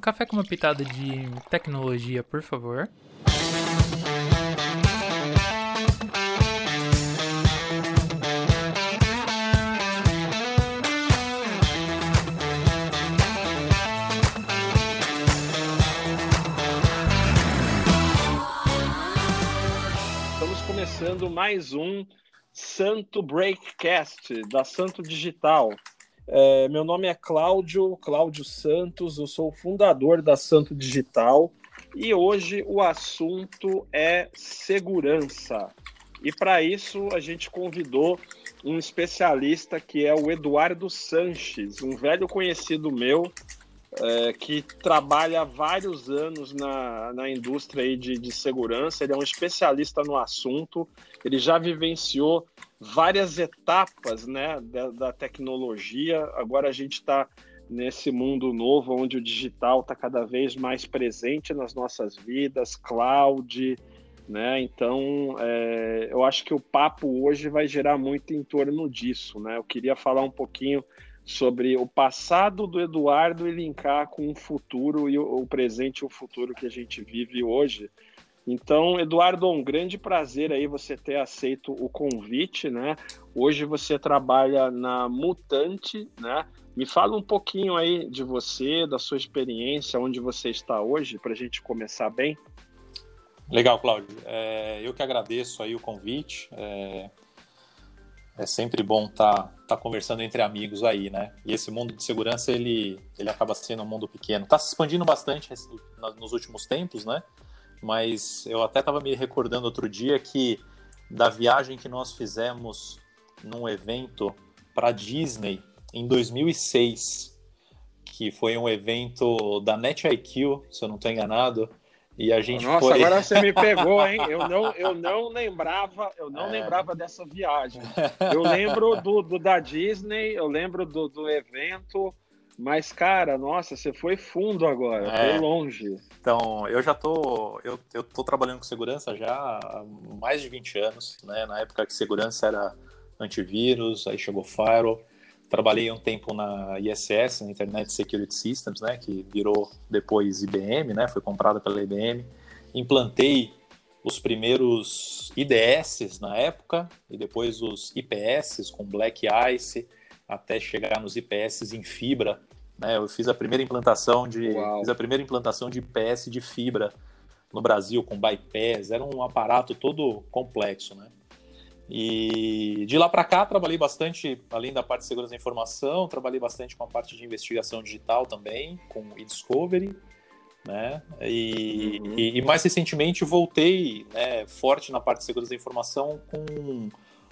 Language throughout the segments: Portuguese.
Um café com uma pitada de tecnologia, por favor. Estamos começando mais um Santo Breakcast da Santo Digital. É, meu nome é Cláudio, Cláudio Santos, eu sou o fundador da Santo Digital e hoje o assunto é segurança. E para isso a gente convidou um especialista que é o Eduardo Sanches, um velho conhecido meu é, que trabalha há vários anos na, na indústria aí de, de segurança. Ele é um especialista no assunto, ele já vivenciou várias etapas né, da, da tecnologia. Agora a gente está nesse mundo novo onde o digital está cada vez mais presente nas nossas vidas, cloud, né? Então, é, eu acho que o papo hoje vai gerar muito em torno disso, né? Eu queria falar um pouquinho sobre o passado do Eduardo e linkar com o futuro e o, presente e o futuro que a gente vive hoje. Então, Eduardo, um grande prazer aí você ter aceito o convite, né? Hoje você trabalha na Mutante, né? Me fala um pouquinho aí de você, da sua experiência, onde você está hoje, para a gente começar bem. Legal, Cláudio. É, eu que agradeço aí o convite. É, é sempre bom estar tá, tá conversando entre amigos aí, né? E esse mundo de segurança, ele, ele acaba sendo um mundo pequeno. Está se expandindo bastante nos últimos tempos, né? Mas eu até estava me recordando outro dia que da viagem que nós fizemos num evento para Disney em 2006, que foi um evento da NetIQ, se eu não estou enganado, e a gente Nossa, foi... agora você me pegou, hein? Eu não, eu não lembrava, eu não é... lembrava dessa viagem. Eu lembro do, do, da Disney, eu lembro do, do evento, mas cara, nossa, você foi fundo agora, é... foi longe. Então, eu já tô, eu, eu tô trabalhando com segurança já há mais de 20 anos, né? Na época que segurança era antivírus, aí chegou firewall. Trabalhei um tempo na ISS, na Internet Security Systems, né, que virou depois IBM, né, foi comprada pela IBM. Implantei os primeiros IDS na época e depois os IPS com Black Ice até chegar nos IPS em fibra. Né, eu fiz a primeira implantação de fiz a primeira implantação de IPS de fibra no Brasil com bypass. Era um aparato todo complexo, né? E de lá para cá trabalhei bastante, além da parte de segurança da informação, trabalhei bastante com a parte de investigação digital também, com e-discovery, né? E, uhum. e, e, mais recentemente voltei né, forte na parte de segurança da informação com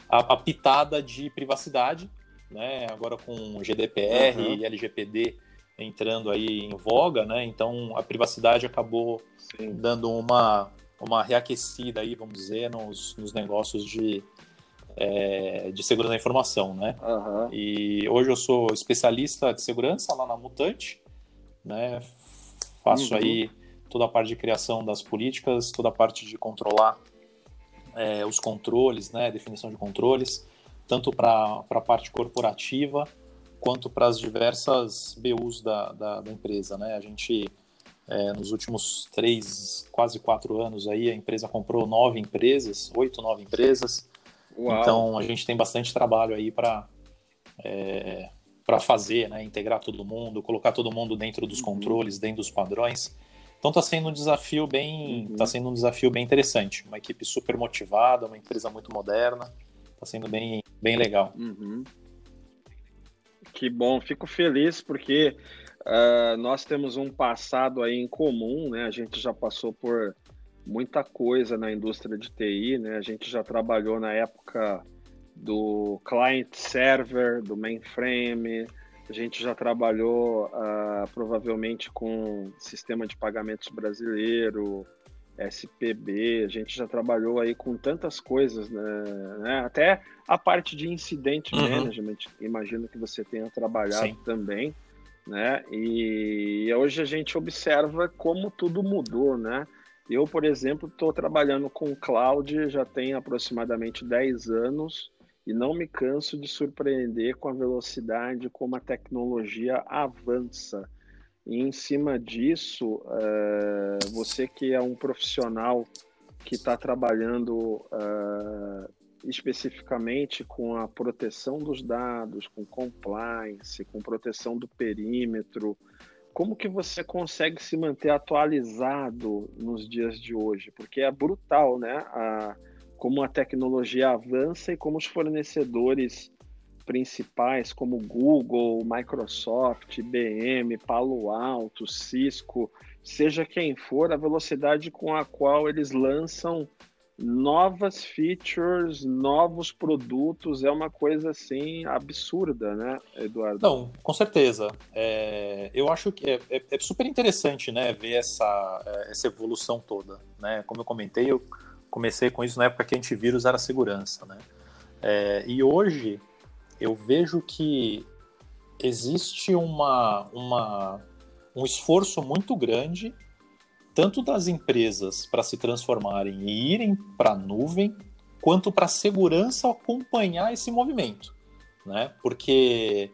a, a pitada de privacidade, né? Agora com GDPR uhum. e LGPD entrando aí em voga, né? Então a privacidade acabou Sim. dando uma uma reaquecida aí, vamos dizer, nos, nos negócios de é, de segurança da informação, né? Uhum. E hoje eu sou especialista de segurança lá na Mutante, né? Faço uhum. aí toda a parte de criação das políticas, toda a parte de controlar é, os controles, né? Definição de controles, tanto para a parte corporativa quanto para as diversas BUs da, da, da, empresa, né? A gente é, nos últimos três, quase quatro anos aí, a empresa comprou nove empresas, oito, nove empresas, Uau. Então a gente tem bastante trabalho aí para é, para fazer, né? Integrar todo mundo, colocar todo mundo dentro dos uhum. controles, dentro dos padrões. Então está sendo um desafio bem, uhum. tá sendo um desafio bem interessante. Uma equipe super motivada, uma empresa muito moderna. Está sendo bem, bem legal. Uhum. Que bom, fico feliz porque uh, nós temos um passado aí em comum, né? A gente já passou por muita coisa na indústria de TI, né? A gente já trabalhou na época do client server, do mainframe, a gente já trabalhou uh, provavelmente com sistema de pagamentos brasileiro, SPB, a gente já trabalhou aí com tantas coisas, né? né? Até a parte de incident uhum. management, imagino que você tenha trabalhado Sim. também, né? E hoje a gente observa como tudo mudou, né? Eu, por exemplo, estou trabalhando com cloud já tem aproximadamente 10 anos e não me canso de surpreender com a velocidade como a tecnologia avança. E em cima disso, é, você que é um profissional que está trabalhando é, especificamente com a proteção dos dados, com compliance, com proteção do perímetro, como que você consegue se manter atualizado nos dias de hoje? Porque é brutal, né? A, como a tecnologia avança e como os fornecedores principais, como Google, Microsoft, IBM, Palo Alto, Cisco, seja quem for, a velocidade com a qual eles lançam novas features, novos produtos, é uma coisa assim absurda, né, Eduardo? Não, com certeza. É, eu acho que é, é, é, super interessante, né, ver essa, é, essa evolução toda, né? Como eu comentei, eu comecei com isso na época que antivírus era segurança, né? É, e hoje eu vejo que existe uma, uma, um esforço muito grande tanto das empresas para se transformarem e irem para a nuvem, quanto para a segurança acompanhar esse movimento, né? Porque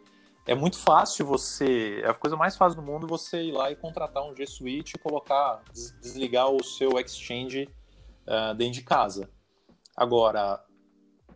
é muito fácil você, é a coisa mais fácil do mundo você ir lá e contratar um G Suite e colocar, desligar o seu Exchange uh, dentro de casa. Agora,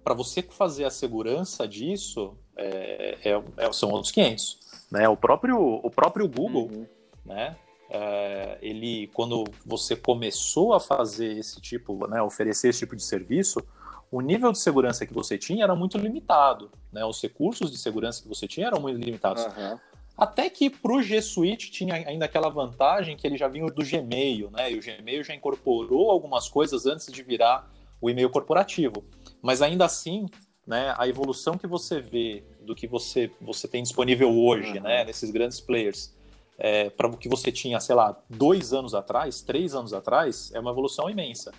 para você fazer a segurança disso, é, é, é, são outros 500. Né? O, próprio, o próprio Google, uhum. né? É, ele, quando você começou a fazer esse tipo, né, oferecer esse tipo de serviço, o nível de segurança que você tinha era muito limitado, né? Os recursos de segurança que você tinha eram muito limitados. Uhum. Até que para o G Suite tinha ainda aquela vantagem que ele já vinha do Gmail, né? E o Gmail já incorporou algumas coisas antes de virar o e-mail corporativo. Mas ainda assim, né, a evolução que você vê do que você, você tem disponível hoje, uhum. né, nesses grandes players, é, para o que você tinha, sei lá, dois anos atrás, três anos atrás, é uma evolução imensa.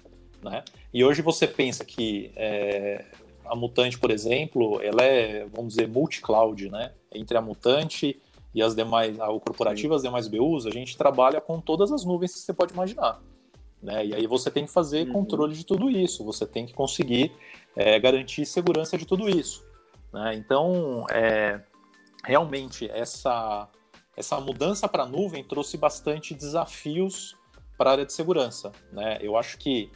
Né? E hoje você pensa que é, a Mutante, por exemplo, ela é, vamos dizer, multi-cloud, né? Entre a Mutante e as demais, o corporativo, Sim. as demais BUs, a gente trabalha com todas as nuvens que você pode imaginar. Né? E aí você tem que fazer uhum. controle de tudo isso, você tem que conseguir é, garantir segurança de tudo isso. Né? Então, é, realmente, essa, essa mudança para a nuvem trouxe bastante desafios para a área de segurança. Né? Eu acho que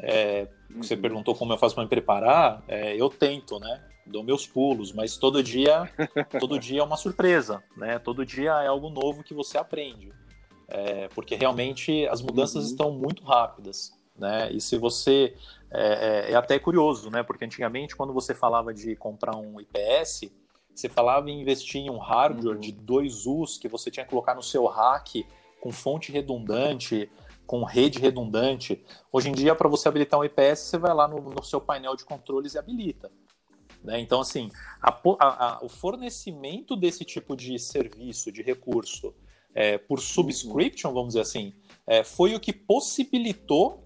é, você uhum. perguntou como eu faço para me preparar, é, eu tento, né? Dou meus pulos, mas todo dia, todo dia é uma surpresa, né? Todo dia é algo novo que você aprende, é, porque realmente as mudanças uhum. estão muito rápidas, né? E se você é, é, é, até curioso, né? Porque antigamente quando você falava de comprar um IPS, você falava em investir em um hardware uhum. de dois U's que você tinha que colocar no seu rack com fonte redundante com rede redundante. Hoje em dia, para você habilitar um IPS, você vai lá no, no, seu painel de controles e habilita. Né? Então, assim, a, a, a, o fornecimento desse tipo de serviço, de recurso, é, por subscription, vamos dizer assim, é, foi o que possibilitou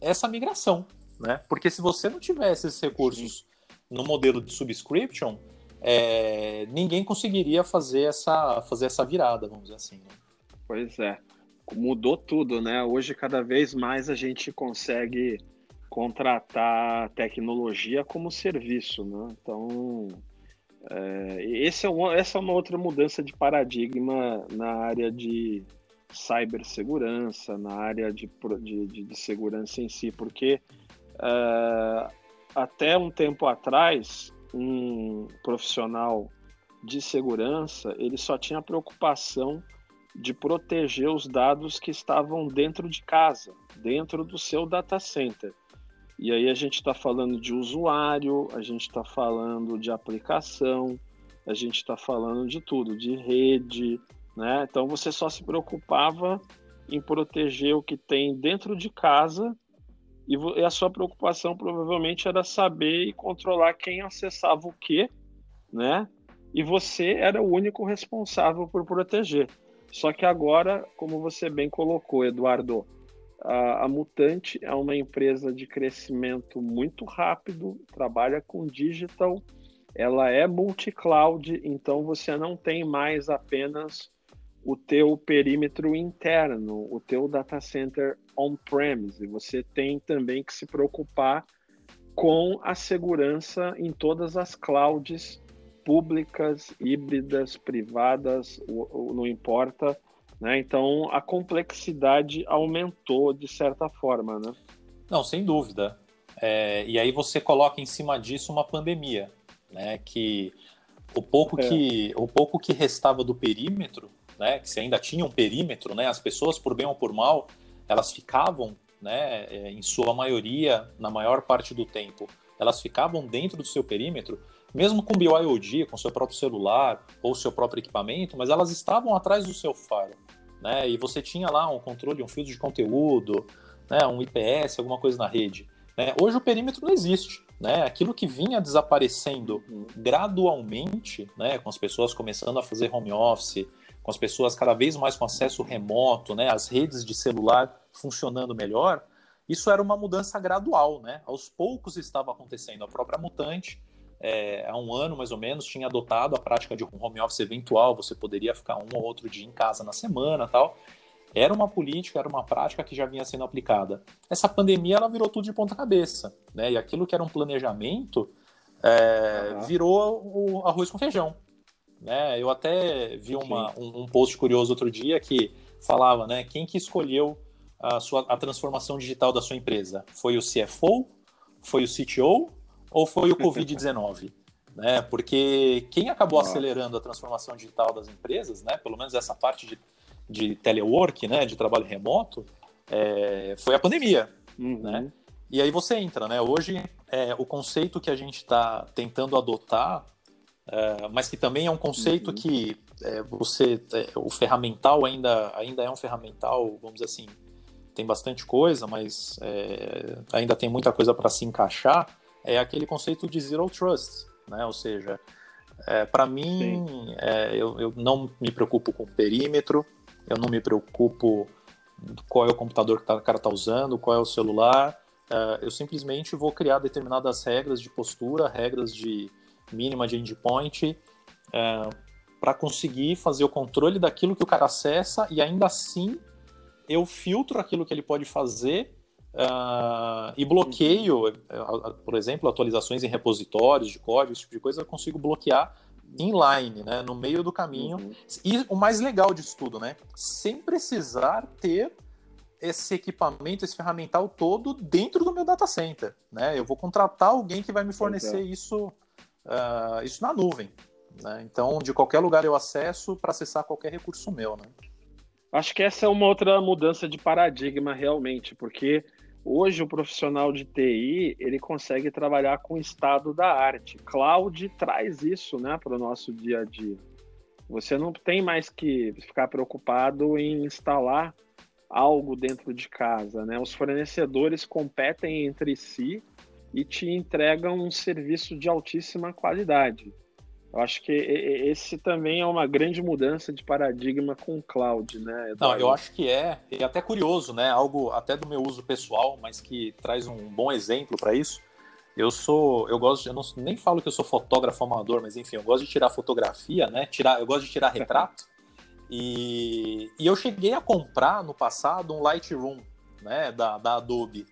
essa migração. Né? Porque se você não tivesse esses recursos no modelo de subscription, é, ninguém conseguiria fazer essa, fazer essa virada, vamos dizer assim. Né? Pois é mudou tudo, né? Hoje, cada vez mais a gente consegue contratar tecnologia como serviço, né? Então, é, esse é uma, essa é uma outra mudança de paradigma na área de cibersegurança, na área de, de, de segurança em si, porque é, até um tempo atrás, um profissional de segurança, ele só tinha preocupação de proteger os dados que estavam dentro de casa, dentro do seu data center. E aí a gente está falando de usuário, a gente está falando de aplicação, a gente está falando de tudo, de rede, né? Então você só se preocupava em proteger o que tem dentro de casa e a sua preocupação provavelmente era saber e controlar quem acessava o que, né? E você era o único responsável por proteger. Só que agora, como você bem colocou, Eduardo, a, a Mutante é uma empresa de crescimento muito rápido, trabalha com digital, ela é multi-cloud, então você não tem mais apenas o teu perímetro interno, o teu data center on-premise. Você tem também que se preocupar com a segurança em todas as clouds públicas, híbridas, privadas, não importa, Né? Então a complexidade aumentou de certa forma, né? Não, sem dúvida. É, e aí você coloca em cima disso uma pandemia, né? Que o pouco é. que o pouco que restava do perímetro, né? Que se ainda tinha um perímetro, né? As pessoas por bem ou por mal, elas ficavam, né? É, em sua maioria, na maior parte do tempo, elas ficavam dentro do seu perímetro, mesmo com BYOD, com seu próprio celular ou seu próprio equipamento, mas elas estavam atrás do seu faro, né? E você tinha lá um controle, um filtro de conteúdo, né? Um IPS, alguma coisa na rede. Né? Hoje o perímetro não existe. Né? Aquilo que vinha desaparecendo gradualmente, né? com as pessoas começando a fazer home office, com as pessoas cada vez mais com acesso remoto, né? as redes de celular funcionando melhor, isso era uma mudança gradual. Né? Aos poucos estava acontecendo. A própria Mutante, é, há um ano mais ou menos, tinha adotado a prática de home office eventual, você poderia ficar um ou outro dia em casa na semana tal. Era uma política, era uma prática que já vinha sendo aplicada. Essa pandemia ela virou tudo de ponta cabeça, né? E aquilo que era um planejamento é, uhum. virou o arroz com feijão. Né? Eu até vi uma, um, um, post curioso outro dia que falava, né? Quem que escolheu a, sua, a transformação digital da sua empresa? Foi o CFO? Foi o CTO? Ou foi o Covid-19? né? Porque quem acabou acelerando a transformação digital das empresas, né? Pelo menos essa parte de de telework, né, de trabalho remoto, é, foi a pandemia, uhum. né? E aí você entra, né? Hoje, é, o conceito que a gente está tentando adotar, é, mas que também é um conceito uhum. que é, você, é, o ferramental ainda, ainda é um ferramental, vamos dizer assim, tem bastante coisa, mas é, ainda tem muita coisa para se encaixar, é aquele conceito de zero trust, né? Ou seja, para mim, eu, eu não me preocupo com perímetro, eu não me preocupo qual é o computador que o cara está usando, qual é o celular. Uh, eu simplesmente vou criar determinadas regras de postura, regras de mínima de endpoint, é, para conseguir fazer o controle daquilo que o cara acessa e ainda assim eu filtro aquilo que ele pode fazer uh, e bloqueio, por exemplo, atualizações em repositórios de código, esse tipo de coisa, eu consigo bloquear inline, né, no meio do caminho. Uhum. E o mais legal disso tudo, né, sem precisar ter esse equipamento, esse ferramental todo dentro do meu data center, né? Eu vou contratar alguém que vai me fornecer isso, uh, isso na nuvem, né? Então, de qualquer lugar eu acesso para acessar qualquer recurso meu, né? Acho que essa é uma outra mudança de paradigma realmente, porque Hoje o profissional de TI ele consegue trabalhar com o estado da arte. Cloud traz isso, né, para o nosso dia a dia. Você não tem mais que ficar preocupado em instalar algo dentro de casa, né? Os fornecedores competem entre si e te entregam um serviço de altíssima qualidade. Eu acho que esse também é uma grande mudança de paradigma com o cloud, né? Eduardo? Não, eu acho que é, e até curioso, né? Algo até do meu uso pessoal, mas que traz um bom exemplo para isso. Eu sou, eu gosto, eu não, nem falo que eu sou fotógrafo amador, mas enfim, eu gosto de tirar fotografia, né? Tirar, eu gosto de tirar retrato. e, e eu cheguei a comprar no passado um Lightroom, né? Da, da Adobe.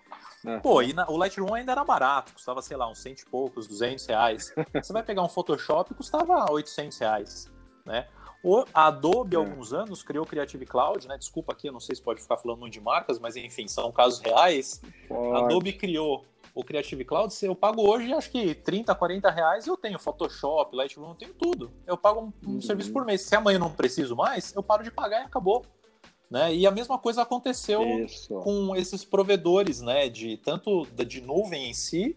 É. Pô, e na, o Lightroom ainda era barato, custava, sei lá, uns cento e poucos, 200 reais. Você vai pegar um Photoshop, custava 800 reais, né? O Adobe, há é. alguns anos, criou o Creative Cloud, né? Desculpa aqui, eu não sei se pode ficar falando de marcas, mas enfim, são casos reais. Pode. Adobe criou o Creative Cloud, eu pago hoje, acho que 30, 40 reais, eu tenho Photoshop, Lightroom, eu tenho tudo. Eu pago um, um uhum. serviço por mês. Se amanhã eu não preciso mais, eu paro de pagar e acabou. Né? E a mesma coisa aconteceu Isso. com esses provedores, né? De tanto de nuvem em si,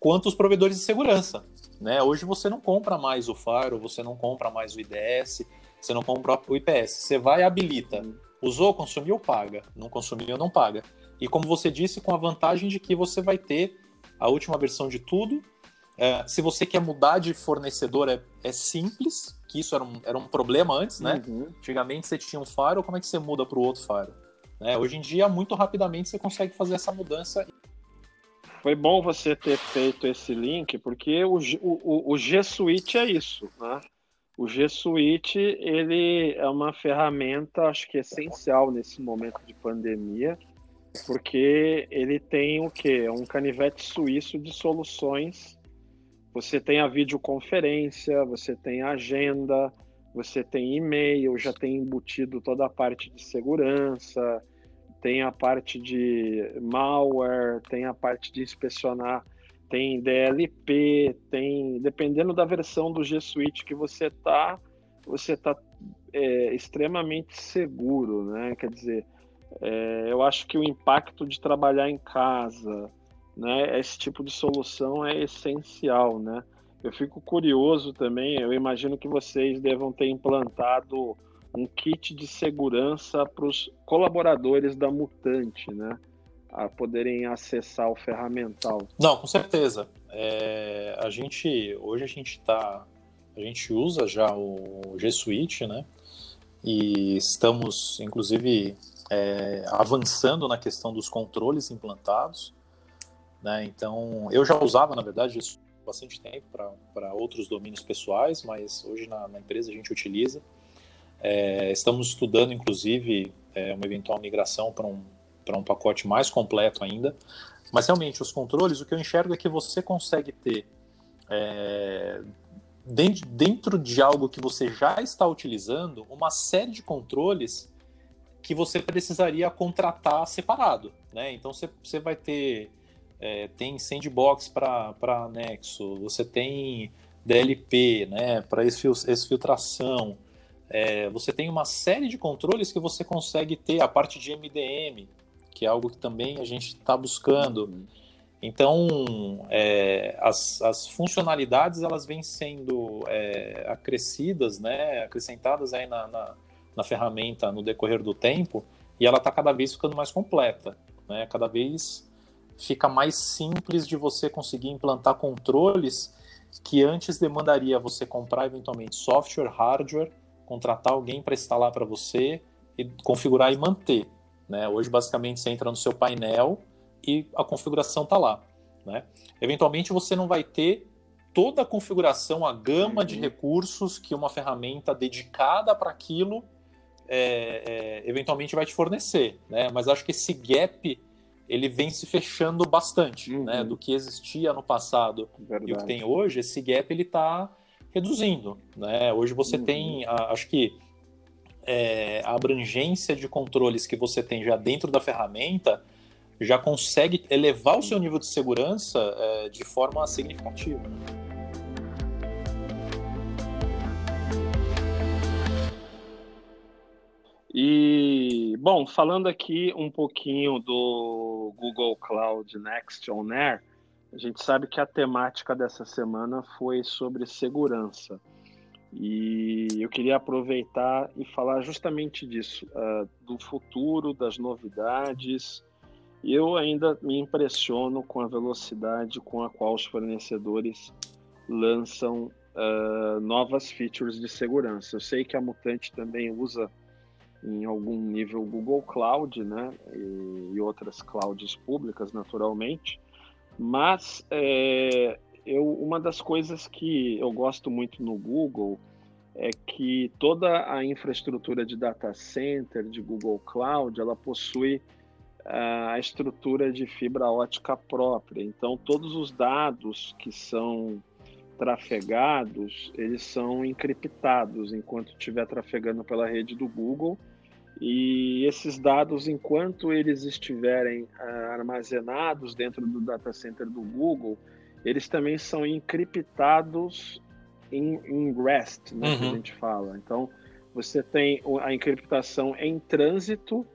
quanto os provedores de segurança. Né? Hoje você não compra mais o Faro, você não compra mais o IDS, você não compra o IPS. Você vai e habilita. Uhum. Usou, consumiu, paga. Não consumiu, não paga. E como você disse, com a vantagem de que você vai ter a última versão de tudo. É, se você quer mudar de fornecedor, é, é simples que isso era um, era um problema antes, né? Uhum. Antigamente você tinha um faro, como é que você muda para o outro faro? Né? Hoje em dia, muito rapidamente você consegue fazer essa mudança. Foi bom você ter feito esse link, porque o, o, o G Suite é isso, né? O G Suite ele é uma ferramenta, acho que essencial nesse momento de pandemia, porque ele tem o quê? Um canivete suíço de soluções você tem a videoconferência, você tem a agenda, você tem e-mail, já tem embutido toda a parte de segurança, tem a parte de malware, tem a parte de inspecionar, tem DLP, tem dependendo da versão do G Suite que você tá, você tá é, extremamente seguro, né? Quer dizer, é, eu acho que o impacto de trabalhar em casa, né? Esse tipo de solução é essencial, né? Eu fico curioso também, eu imagino que vocês devam ter implantado um kit de segurança para os colaboradores da Mutante, né? A poderem acessar o ferramental. Não, com certeza. É, a gente hoje a gente está a gente usa já o G Suite, né? E estamos inclusive é, avançando na questão dos controles implantados. Né? Então, eu já usava, na verdade, isso bastante tempo para outros domínios pessoais, mas hoje na, na empresa a gente utiliza. É, estamos estudando, inclusive, é, uma eventual migração para um, um pacote mais completo ainda. Mas realmente, os controles, o que eu enxergo é que você consegue ter, é, dentro de algo que você já está utilizando, uma série de controles que você precisaria contratar separado. Né? Então, você, você vai ter é, tem sandbox para Nexo, você tem DLP né, para exfiltração, é, você tem uma série de controles que você consegue ter, a parte de MDM, que é algo que também a gente está buscando. Então, é, as, as, funcionalidades elas vêm sendo é, acrescidas, né, acrescentadas aí na, na, na, ferramenta no decorrer do tempo, e ela está cada vez ficando mais completa, né, cada vez fica mais simples de você conseguir implantar controles que antes demandaria você comprar eventualmente software, hardware, contratar alguém para instalar para você e configurar e manter. Né? Hoje, basicamente, você entra no seu painel e a configuração está lá. Né? Eventualmente, você não vai ter toda a configuração, a gama de uhum. recursos que uma ferramenta dedicada para aquilo é, é, eventualmente vai te fornecer. Né? Mas acho que esse gap ele vem se fechando bastante, uhum. né? Do que existia no passado Verdade. e o que tem hoje, esse gap ele está reduzindo, né? Hoje você uhum. tem, acho que é, a abrangência de controles que você tem já dentro da ferramenta já consegue elevar o seu nível de segurança é, de forma significativa. E, bom, falando aqui um pouquinho do Google Cloud Next On Air, a gente sabe que a temática dessa semana foi sobre segurança. E eu queria aproveitar e falar justamente disso, uh, do futuro, das novidades. Eu ainda me impressiono com a velocidade com a qual os fornecedores lançam uh, novas features de segurança. Eu sei que a Mutante também usa em algum nível Google Cloud, né, e, e outras clouds públicas, naturalmente. Mas é, eu, uma das coisas que eu gosto muito no Google é que toda a infraestrutura de data center de Google Cloud ela possui a estrutura de fibra ótica própria. Então, todos os dados que são trafegados, eles são encriptados enquanto estiver trafegando pela rede do Google e esses dados, enquanto eles estiverem uh, armazenados dentro do data center do Google, eles também são encriptados em, em REST, né, uhum. que a uhum. gente fala. Então, você tem a encriptação em trânsito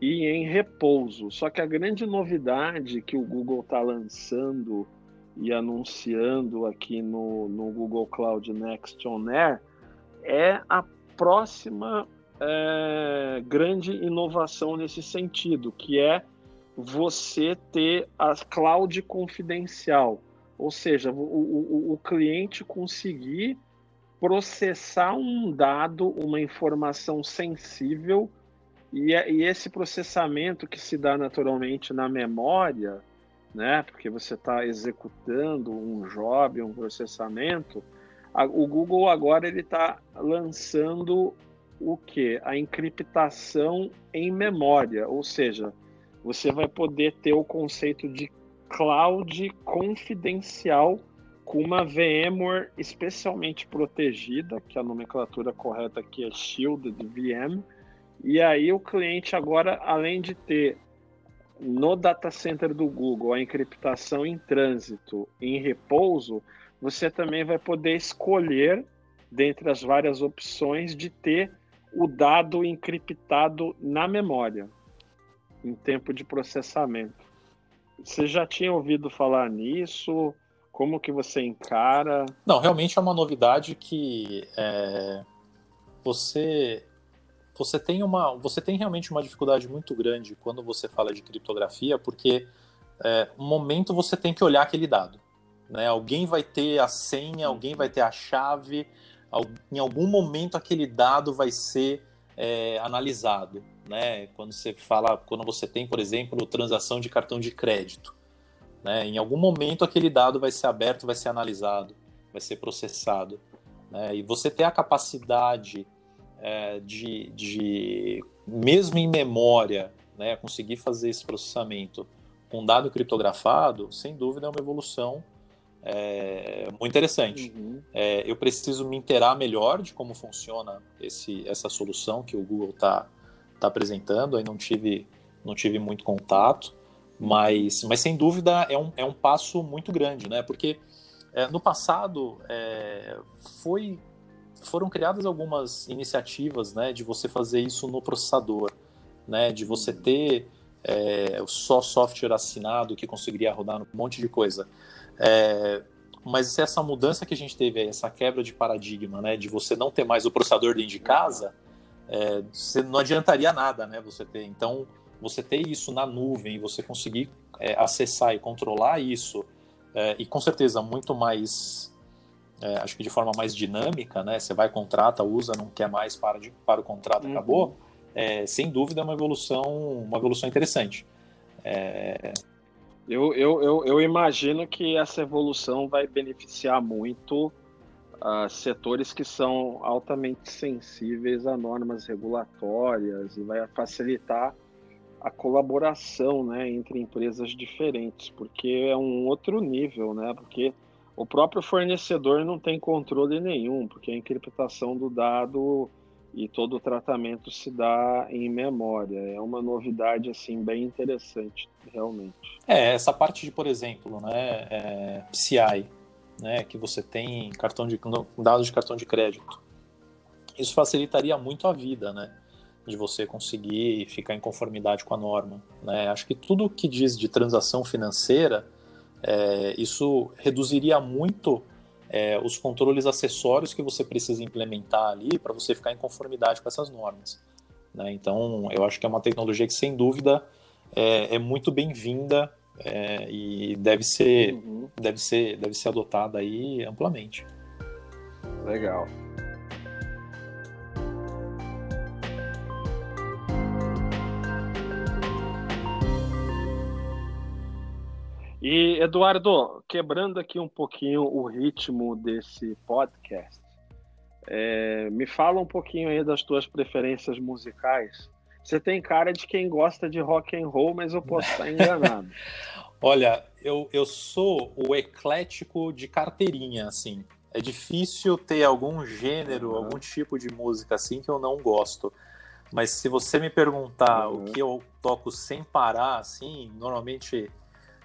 e em repouso. Só que a grande novidade que o Google está lançando e anunciando aqui no, no Google Cloud Next On Air é a próxima é, grande inovação nesse sentido, que é você ter a cloud confidencial, ou seja, o, o, o cliente conseguir processar um dado, uma informação sensível, e, é, e esse processamento que se dá naturalmente na memória, né, porque você está executando um job, um processamento, a, o Google agora ele está lançando o que? A encriptação em memória, ou seja, você vai poder ter o conceito de cloud confidencial com uma VMware especialmente protegida, que a nomenclatura correta aqui é Shielded VM. E aí o cliente agora, além de ter no data center do Google a encriptação em trânsito, em repouso, você também vai poder escolher, dentre as várias opções, de ter o dado encriptado na memória, em tempo de processamento. Você já tinha ouvido falar nisso? Como que você encara? Não, realmente é uma novidade que é, você você tem uma você tem realmente uma dificuldade muito grande quando você fala de criptografia, porque é, um momento você tem que olhar aquele dado. Né? Alguém vai ter a senha, alguém vai ter a chave, em algum momento aquele dado vai ser é, analisado. Né? Quando você fala, quando você tem, por exemplo, transação de cartão de crédito. Né? Em algum momento aquele dado vai ser aberto, vai ser analisado, vai ser processado. Né? E você ter a capacidade é, de, de, mesmo em memória, né, conseguir fazer esse processamento com dado criptografado, sem dúvida é uma evolução é, muito interessante. Uhum. É, eu preciso me inteirar melhor de como funciona esse, essa solução que o Google está tá apresentando, aí não tive, não tive muito contato, mas, mas sem dúvida é um, é um passo muito grande, né? Porque é, no passado é, foi, foram criadas algumas iniciativas né, de você fazer isso no processador, né? De você ter é, só software assinado que conseguiria rodar um monte de coisa. É, mas essa mudança que a gente teve aí, essa quebra de paradigma, né, de você não ter mais o processador dentro de casa, é, você não adiantaria nada, né, você ter. Então, você ter isso na nuvem, você conseguir é, acessar e controlar isso, é, e com certeza muito mais, é, acho que de forma mais dinâmica, né? Você vai, contrata, usa, não quer mais, para, de, para o contrato, uhum. acabou. É, sem dúvida é uma evolução, uma evolução interessante. É, eu, eu, eu, eu, imagino que essa evolução vai beneficiar muito uh, setores que são altamente sensíveis a normas regulatórias e vai facilitar a colaboração né, entre empresas diferentes, porque é um outro nível, né? Porque o próprio fornecedor não tem controle nenhum, porque a encriptação do dado e todo o tratamento se dá em memória. É uma novidade assim bem interessante, realmente. É essa parte de, por exemplo, né, é, PCI, né, que você tem cartão de dados de cartão de crédito. Isso facilitaria muito a vida, né? de você conseguir ficar em conformidade com a norma. Né? Acho que tudo que diz de transação financeira, é, isso reduziria muito é, os controles acessórios que você precisa implementar ali para você ficar em conformidade com essas normas. Né? Então, eu acho que é uma tecnologia que, sem dúvida, é, é muito bem-vinda é, e deve ser, uhum. deve, ser, deve ser adotada aí amplamente. Legal. E, Eduardo, quebrando aqui um pouquinho o ritmo desse podcast, é, me fala um pouquinho aí das tuas preferências musicais. Você tem cara de quem gosta de rock and roll, mas eu posso estar enganado. Olha, eu, eu sou o eclético de carteirinha, assim. É difícil ter algum gênero, uhum. algum tipo de música assim que eu não gosto. Mas se você me perguntar uhum. o que eu toco sem parar, assim, normalmente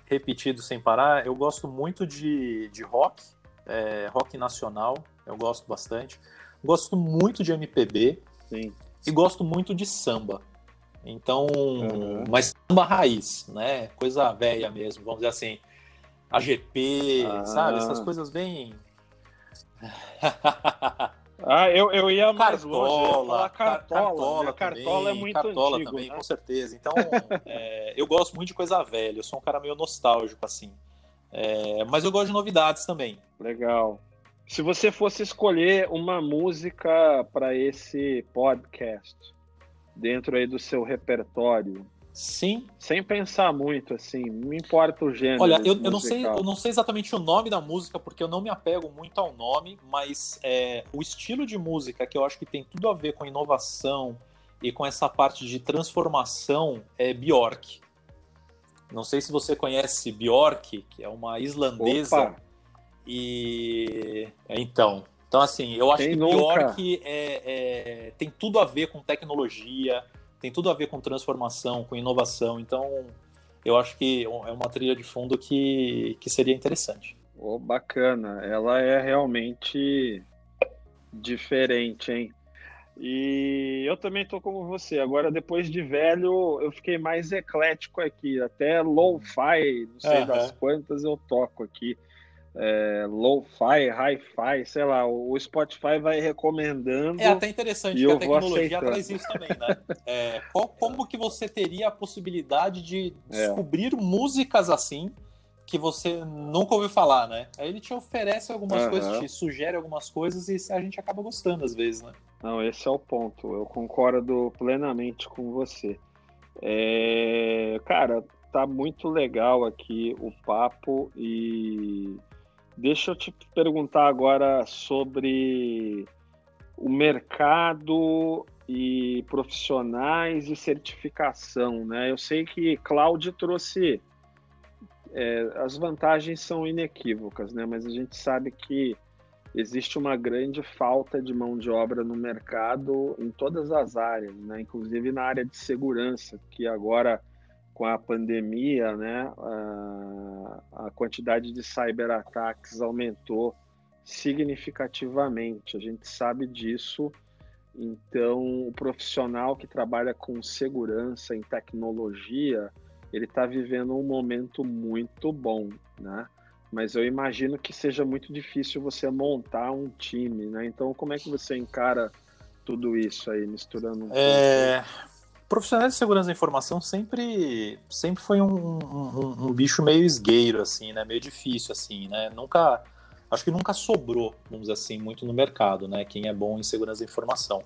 repetido sem parar. Eu gosto muito de, de rock, é, rock nacional, eu gosto bastante. Gosto muito de MPB Sim. e gosto muito de samba. Então, uhum. mas samba raiz, né? Coisa velha mesmo, vamos dizer assim. AGP, ah. sabe? Essas coisas bem. Ah, eu, eu ia mais cartola, longe, cartola, cartola, né? cartola é muito cartola antigo, também, né? com certeza. Então, é, eu gosto muito de coisa velha. Eu sou um cara meio nostálgico assim. É, mas eu gosto de novidades também. Legal. Se você fosse escolher uma música para esse podcast dentro aí do seu repertório, Sim. Sem pensar muito, assim, não importa o gênero. Olha, eu, eu, não sei, eu não sei exatamente o nome da música, porque eu não me apego muito ao nome, mas é, o estilo de música que eu acho que tem tudo a ver com inovação e com essa parte de transformação é Bjork. Não sei se você conhece Bjork, que é uma islandesa. Opa. E então, então assim, eu acho que pior que é, é, tem tudo a ver com tecnologia, tem tudo a ver com transformação, com inovação. Então, eu acho que é uma trilha de fundo que, que seria interessante. Oh, bacana, ela é realmente diferente, hein? E eu também tô como você. Agora, depois de velho, eu fiquei mais eclético aqui. Até low-fi, não sei uhum. das quantas, eu toco aqui. É, low-fi, hi-fi, sei lá, o Spotify vai recomendando. É até interessante que a tecnologia traz isso também, né? É, qual, como que você teria a possibilidade de é. descobrir é. músicas assim que você nunca ouviu falar, né? Aí ele te oferece algumas uhum. coisas, te sugere algumas coisas e a gente acaba gostando às vezes, né? Não, esse é o ponto. Eu concordo plenamente com você. É... Cara, tá muito legal aqui o papo e deixa eu te perguntar agora sobre o mercado e profissionais e certificação, né? Eu sei que Cláudio trouxe é, as vantagens são inequívocas, né? Mas a gente sabe que existe uma grande falta de mão de obra no mercado em todas as áreas, né? Inclusive na área de segurança, que agora com a pandemia, né, a, quantidade de cyberataques aumentou significativamente. A gente sabe disso. Então, o profissional que trabalha com segurança em tecnologia, ele está vivendo um momento muito bom, né? Mas eu imagino que seja muito difícil você montar um time, né? Então, como é que você encara tudo isso aí, misturando um é... Profissionais de segurança da informação sempre, sempre foi um, um, um, bicho meio esgueiro, assim, né? Meio difícil, assim, né? Nunca, acho que nunca sobrou, vamos dizer assim, muito no mercado, né? Quem é bom em segurança da informação.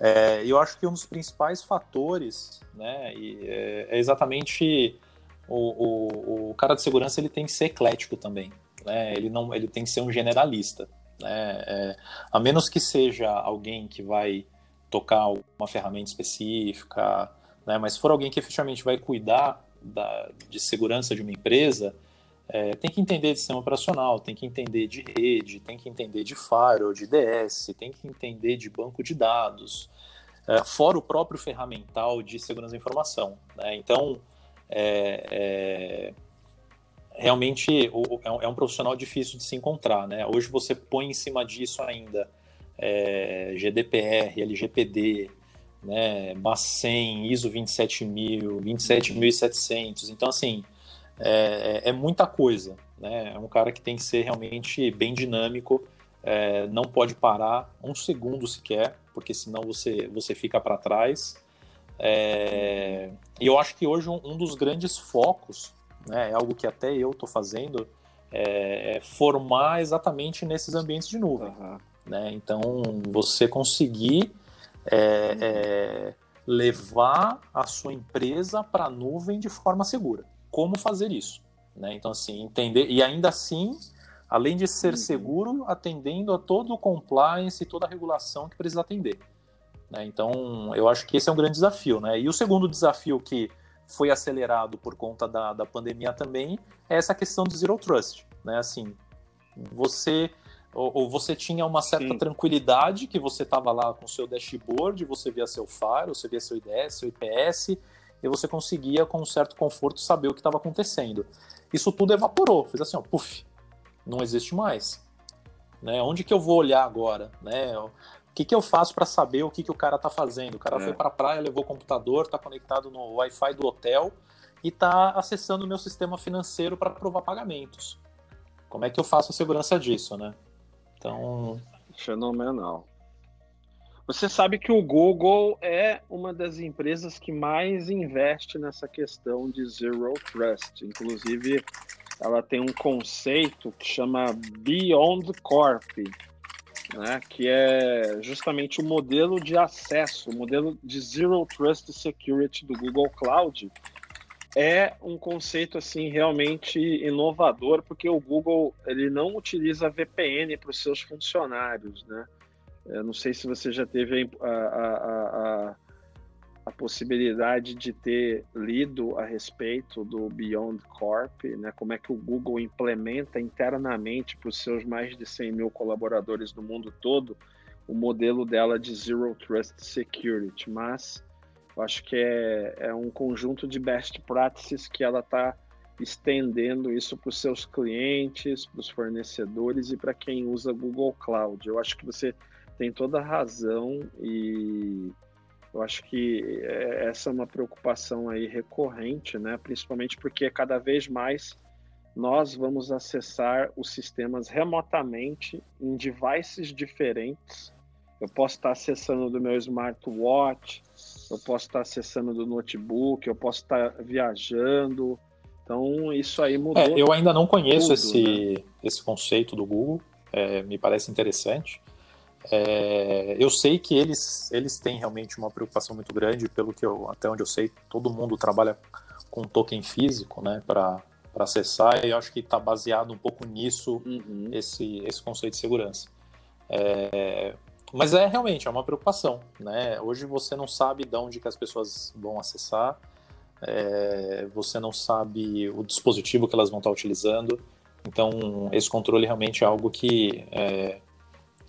É, eu acho que um dos principais fatores né, é, é exatamente o, o, o, cara de segurança ele tem que ser eclético também. Né? Ele, não, ele tem que ser um generalista. Né? É, a menos que seja alguém que vai tocar uma ferramenta específica, né? mas se for alguém que efetivamente vai cuidar da, de segurança de uma empresa, é, tem que entender de sistema operacional, tem que entender de rede, tem que entender de firewall, de DS, tem que entender de banco de dados, é, fora o próprio ferramental de segurança da informação. Né? Então, é, é realmente o, é, um, é, um, profissional difícil de se encontrar. Né? Hoje você põe em cima disso ainda é, GDPR, LGPD, né, Bacen, ISO 27000, 27700. Então, assim, é, é, é, muita coisa. Né? É um cara que tem que ser realmente bem dinâmico, é, não pode parar um segundo sequer, porque senão você, você fica para trás. É, e eu acho que hoje um, um, dos grandes focos, né, é algo que até eu estou fazendo, é, é, formar exatamente nesses ambientes de nuvem. Uhum. Né? Então, você conseguir é, é, levar a sua empresa para a nuvem de forma segura como fazer isso. Né? Então, assim, entender. E ainda assim, além de ser uhum. seguro, atendendo a todo o compliance e toda a regulação que precisa atender. Né? Então, eu acho que esse é um grande desafio. Né? E o segundo desafio que foi acelerado por conta da, da pandemia também é essa questão do Zero Trust. Né? Assim, você ou, ou você tinha uma certa Sim. tranquilidade que você estava lá com o seu dashboard, você via seu Fire, você via seu IDS, seu IPS, e você conseguia, com um certo conforto, saber o que estava acontecendo. Isso tudo evaporou, fez assim, ó, puf, não existe mais. Né? Onde que eu vou olhar agora? Né? O que, que eu faço para saber o que, que o cara está fazendo? O cara é. foi para a praia, levou o computador, está conectado no Wi-Fi do hotel e está acessando o meu sistema financeiro para aprovar pagamentos. Como é que eu faço a segurança disso, né? Então. Fenomenal. Você sabe que o Google é uma das empresas que mais investe nessa questão de Zero Trust. Inclusive, ela tem um conceito que chama Beyond Corp, né, que é justamente o modelo de acesso, o modelo de Zero Trust Security do Google Cloud. É um conceito assim realmente inovador, porque o Google ele não utiliza VPN para os seus funcionários, né? Eu não sei se você já teve a, a, a, a possibilidade de ter lido a respeito do Beyond Corp, né, como é que o Google implementa internamente para os seus mais de 100 mil colaboradores do mundo todo o modelo dela de Zero Trust Security. Mas eu acho que é, é um conjunto de best practices que ela está estendendo isso para os seus clientes, para os fornecedores e para quem usa Google Cloud. Eu acho que você tem toda a razão e eu acho que é, essa é uma preocupação aí recorrente, né? Principalmente porque cada vez mais nós vamos acessar os sistemas remotamente em devices diferentes. Eu posso estar acessando do meu smartwatch, eu posso estar acessando do notebook, eu posso estar viajando. Então isso aí mudou. É, eu ainda não conheço tudo, esse, né? esse conceito do Google. É, me parece interessante. É, eu sei que eles, eles têm realmente uma preocupação muito grande, pelo que eu, até onde eu sei, todo mundo trabalha com token físico, né, para acessar, e eu acho que está baseado um pouco nisso, uhum. esse, esse conceito de segurança. É, mas é realmente, é uma preocupação, né, hoje você não sabe de onde que as pessoas vão acessar, é, você não sabe o dispositivo que elas vão estar utilizando, então esse controle realmente é algo que é,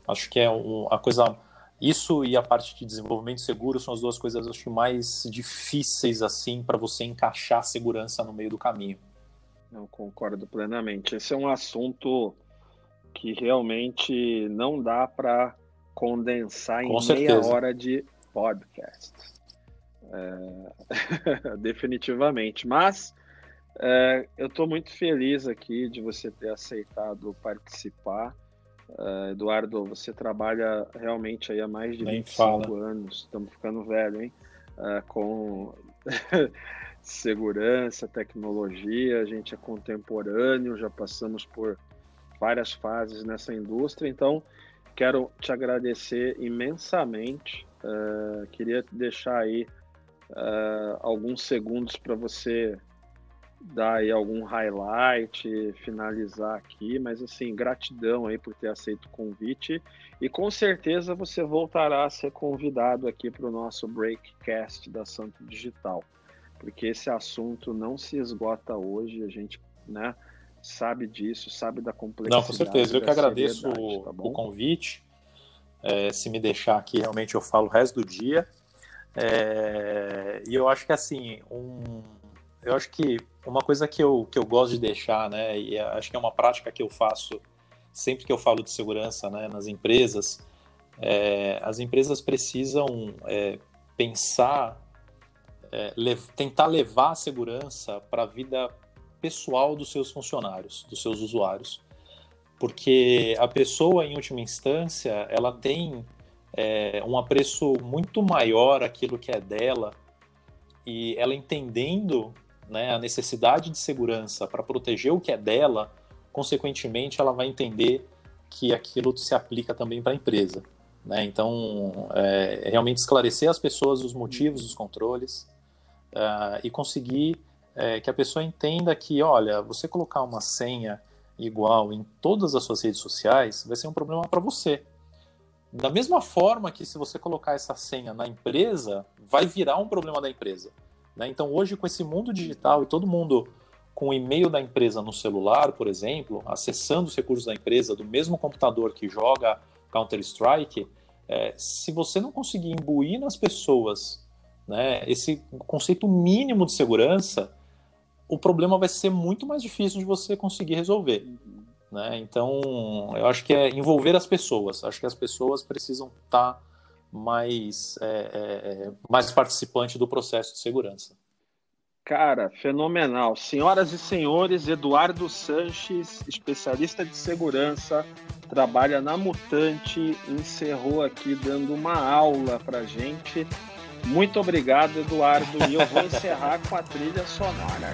Acho que é a coisa. Isso e a parte de desenvolvimento seguro são as duas coisas acho, mais difíceis assim para você encaixar segurança no meio do caminho. Eu concordo plenamente. Esse é um assunto que realmente não dá para condensar Com em certeza. meia hora de podcast. É... Definitivamente. Mas é, eu estou muito feliz aqui de você ter aceitado participar. Uh, Eduardo, você trabalha realmente aí há mais de Nem 25 fala. anos, estamos ficando velho, hein? Uh, com segurança, tecnologia, a gente é contemporâneo, já passamos por várias fases nessa indústria, então quero te agradecer imensamente. Uh, queria deixar aí alguns segundos para você dar aí algum highlight, finalizar aqui, mas assim, gratidão aí por ter aceito o convite e com certeza você voltará a ser convidado aqui para o nosso breakcast da Santo Digital, porque esse assunto não se esgota hoje, a gente, né, sabe disso, sabe da complexidade. Não, com certeza, eu que agradeço o, tá o convite. É, se me deixar aqui, realmente eu falo o resto do dia. É, e eu acho que assim, um, eu acho que uma coisa que eu, que eu gosto de deixar, né, e acho que é uma prática que eu faço sempre que eu falo de segurança né, nas empresas, é, as empresas precisam é, pensar, é, tentar levar a segurança para a vida pessoal dos seus funcionários, dos seus usuários. Porque a pessoa, em última instância, ela tem é, um apreço muito maior aquilo que é dela e ela entendendo né, a necessidade de segurança para proteger o que é dela, consequentemente ela vai entender que aquilo se aplica também para a empresa. Né? Então, é, realmente esclarecer às pessoas os motivos dos controles uh, e conseguir é, que a pessoa entenda que, olha, você colocar uma senha igual em todas as suas redes sociais vai ser um problema para você. Da mesma forma que se você colocar essa senha na empresa, vai virar um problema da empresa. Né? Então, hoje, com esse mundo digital e todo mundo com o e-mail da empresa no celular, por exemplo, acessando os recursos da empresa do mesmo computador que joga Counter-Strike, é, se você não conseguir imbuir nas pessoas né, esse conceito mínimo de segurança, o problema vai ser muito mais difícil de você conseguir resolver. Né? Então, eu acho que é envolver as pessoas. Acho que as pessoas precisam estar. Tá mais, é, é, é, mais participante do processo de segurança. Cara, fenomenal. Senhoras e senhores, Eduardo Sanches, especialista de segurança, trabalha na Mutante, encerrou aqui dando uma aula para gente. Muito obrigado, Eduardo. E eu vou encerrar com a trilha sonora.